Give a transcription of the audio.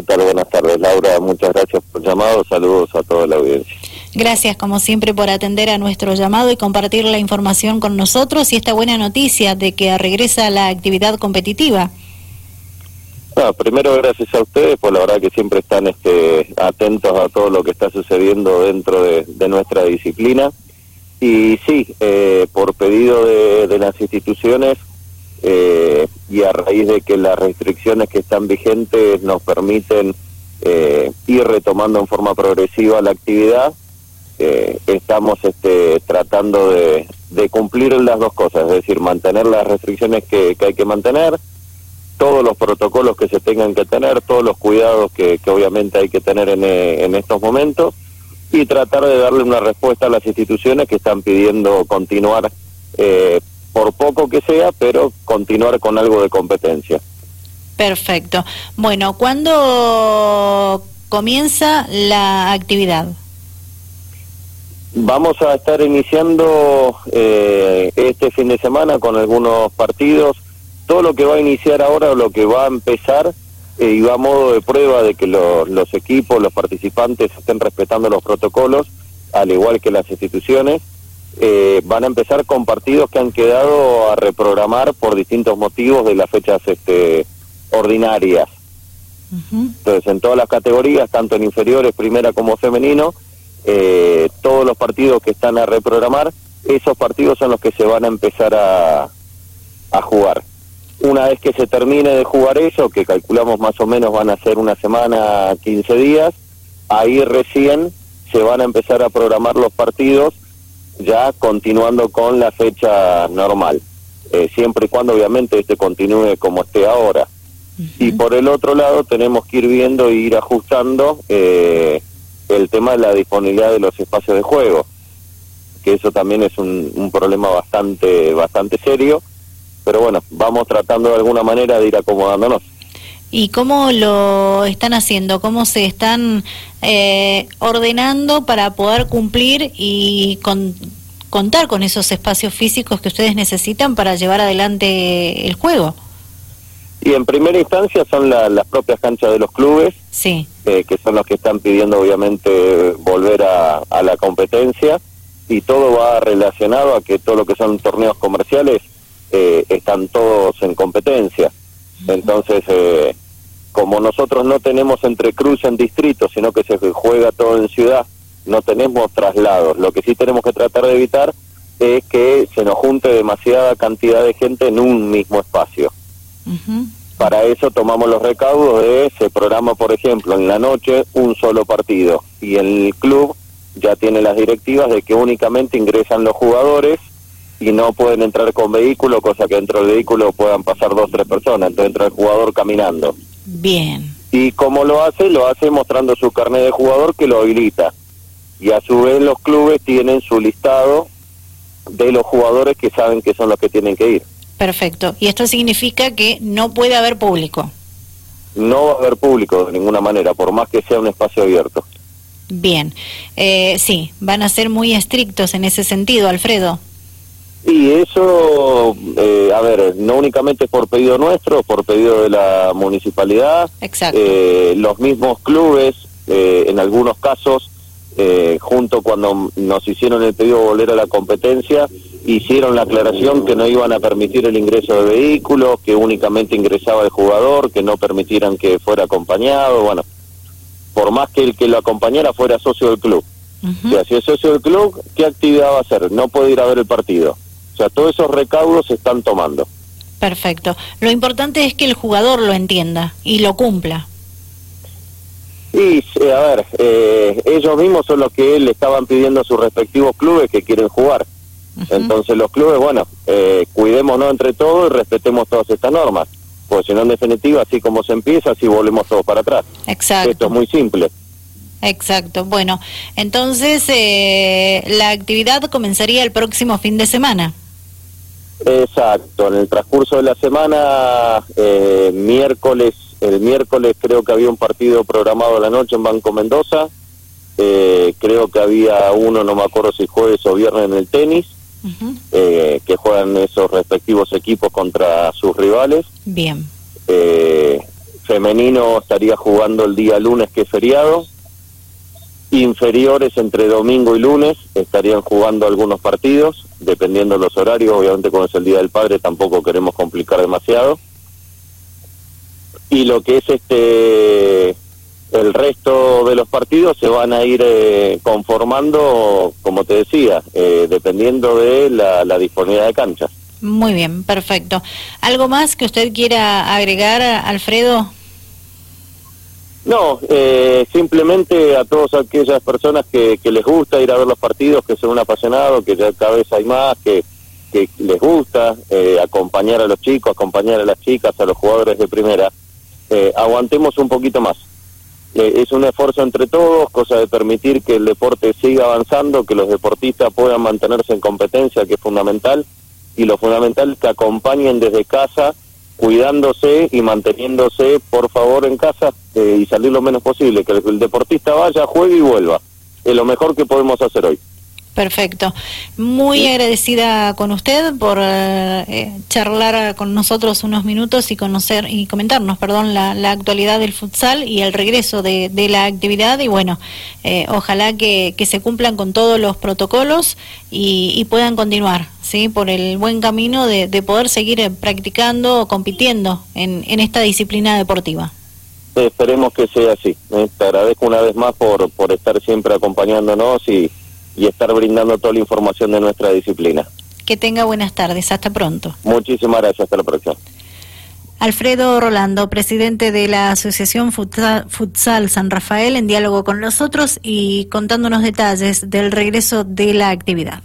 ¿Qué tal? Buenas tardes, Laura. Muchas gracias por el llamado. Saludos a toda la audiencia. Gracias, como siempre, por atender a nuestro llamado y compartir la información con nosotros y esta buena noticia de que regresa la actividad competitiva. primero, gracias a ustedes, pues la verdad que siempre están este, atentos a todo lo que está sucediendo dentro de, nuestra disciplina. Y sí, eh, por pedido de, las instituciones, eh, y a raíz de que las restricciones que están vigentes nos permiten eh, ir retomando en forma progresiva la actividad, eh, estamos este, tratando de, cumplir las dos cosas, es decir, mantener las restricciones que, hay que mantener, todos los protocolos que se tengan que tener, todos los cuidados que, obviamente hay que tener en, en estos momentos y tratar de darle una respuesta a las instituciones que están pidiendo continuar eh, por poco que sea, pero continuar con algo de competencia. Perfecto. Bueno, ¿cuándo comienza la actividad? Vamos a estar iniciando eh, este fin de semana con algunos partidos. Todo lo que va a iniciar ahora o lo que va a empezar eh, y va a modo de prueba de que los equipos, los participantes estén respetando los protocolos, al igual que las instituciones. Eh, van a empezar con partidos que han quedado a reprogramar por distintos motivos de las fechas este, ordinarias. Entonces, en todas las categorías, tanto en inferiores, primera como femenino, eh, todos los partidos que están a reprogramar, esos partidos son los que se van a empezar a, a jugar. Una vez que se termine de jugar eso, que calculamos más o menos van a ser una semana, 15 días, ahí recién se van a empezar a programar los partidos ya continuando con la fecha normal, eh, siempre y cuando obviamente este continúe como esté ahora. Y por el otro lado tenemos que ir viendo e ir ajustando eh, el tema de la disponibilidad de los espacios de juego, que eso también es un, un problema bastante, bastante serio, pero bueno, vamos tratando de alguna manera de ir acomodándonos. ¿Y cómo lo están haciendo? ¿Cómo se están eh, ordenando para poder cumplir y contar con esos espacios físicos que ustedes necesitan para llevar adelante el juego? Y en primera instancia son las propias canchas de los clubes, sí. Eh, que son los que están pidiendo obviamente volver a, la competencia y todo va relacionado a que todo lo que son torneos comerciales eh, están todos en competencia. Entonces, eh, como nosotros no tenemos entre cruz en distrito, sino que se juega todo en ciudad, no tenemos traslados. Lo que sí tenemos que tratar de evitar es que se nos junte demasiada cantidad de gente en un mismo espacio. Para eso tomamos los recaudos de ese programa, por ejemplo, en la noche un solo partido y el club ya tiene las directivas de que únicamente ingresan los jugadores y no pueden entrar con vehículo, cosa que dentro del vehículo puedan pasar dos o tres personas, entonces entra el jugador caminando. Bien. Y como lo hace, lo hace mostrando su carnet de jugador que lo habilita. Y a su vez los clubes tienen su listado de los jugadores que saben que son los que tienen que ir. Perfecto. ¿Y esto significa que no puede haber público? No va a haber público de ninguna manera, por más que sea un espacio abierto. Bien. Eh, sí, van a ser muy estrictos en ese sentido, Alfredo. Y eso, eh, a ver, no únicamente por pedido nuestro, por pedido de la municipalidad, eh, los mismos clubes, eh, en algunos casos, junto cuando nos hicieron el pedido de volver a la competencia, hicieron la aclaración que no iban a permitir el ingreso de vehículos, que únicamente ingresaba el jugador, que no permitieran que fuera acompañado, bueno, por más que el que lo acompañara fuera socio del club. O sea, si es socio del club, ¿qué actividad va a hacer? No puede ir a ver el partido sea, todos esos recaudos se están tomando. Perfecto. Lo importante es que el jugador lo entienda y lo cumpla. Y, a ver, eh, ellos mismos son los que le estaban pidiendo a sus respectivos clubes que quieren jugar. Entonces los clubes, bueno, eh, cuidémonos entre todos y respetemos todas estas normas. Porque si no, en definitiva, así como se empieza, así volvemos todos para atrás. Exacto. Esto es muy simple. Exacto. Bueno, entonces eh, la actividad comenzaría el próximo fin de semana. Exacto, en el transcurso de la semana, eh, miércoles, el miércoles creo que había un partido programado a la noche en Banco Mendoza, eh, creo que había uno, no me acuerdo si jueves o viernes en el tenis, eh, que juegan esos respectivos equipos contra sus rivales. Bien. femenino estaría jugando el día lunes que es feriado, inferiores entre domingo y lunes estarían jugando algunos partidos, dependiendo de los horarios, obviamente como es el Día del Padre tampoco queremos complicar demasiado. Y lo que es este el resto de los partidos se van a ir eh, conformando, como te decía, eh, dependiendo de la, la disponibilidad de canchas. Muy bien, perfecto. ¿Algo más que usted quiera agregar, Alfredo? No, eh, simplemente a todas aquellas personas que, que, les gusta ir a ver los partidos, que son un apasionado, que ya cada vez hay más, que, que les gusta eh, acompañar a los chicos, acompañar a las chicas, a los jugadores de primera, eh, aguantemos un poquito más. Eh, es un esfuerzo entre todos, cosa de permitir que el deporte siga avanzando, que los deportistas puedan mantenerse en competencia, que es fundamental, y lo fundamental es que acompañen desde casa cuidándose y manteniéndose, por favor, en casa eh, y salir lo menos posible, que el, deportista vaya, juegue y vuelva. Es lo mejor que podemos hacer hoy. Perfecto. Muy agradecida con usted por eh, eh, charlar con nosotros unos minutos y conocer y comentarnos, perdón, la, la actualidad del futsal y el regreso de, de la actividad. Y bueno, eh, ojalá que, que, se cumplan con todos los protocolos y, y puedan continuar, ¿sí? Por el buen camino de, de poder seguir practicando o compitiendo en, en esta disciplina deportiva. Esperemos que sea así. Te agradezco una vez más por, por estar siempre acompañándonos y y estar brindando toda la información de nuestra disciplina. Que tenga buenas tardes, hasta pronto. Muchísimas gracias, hasta la próxima. Alfredo Rolando, presidente de la Asociación Futsal, San Rafael, en diálogo con nosotros y contándonos detalles del regreso de la actividad.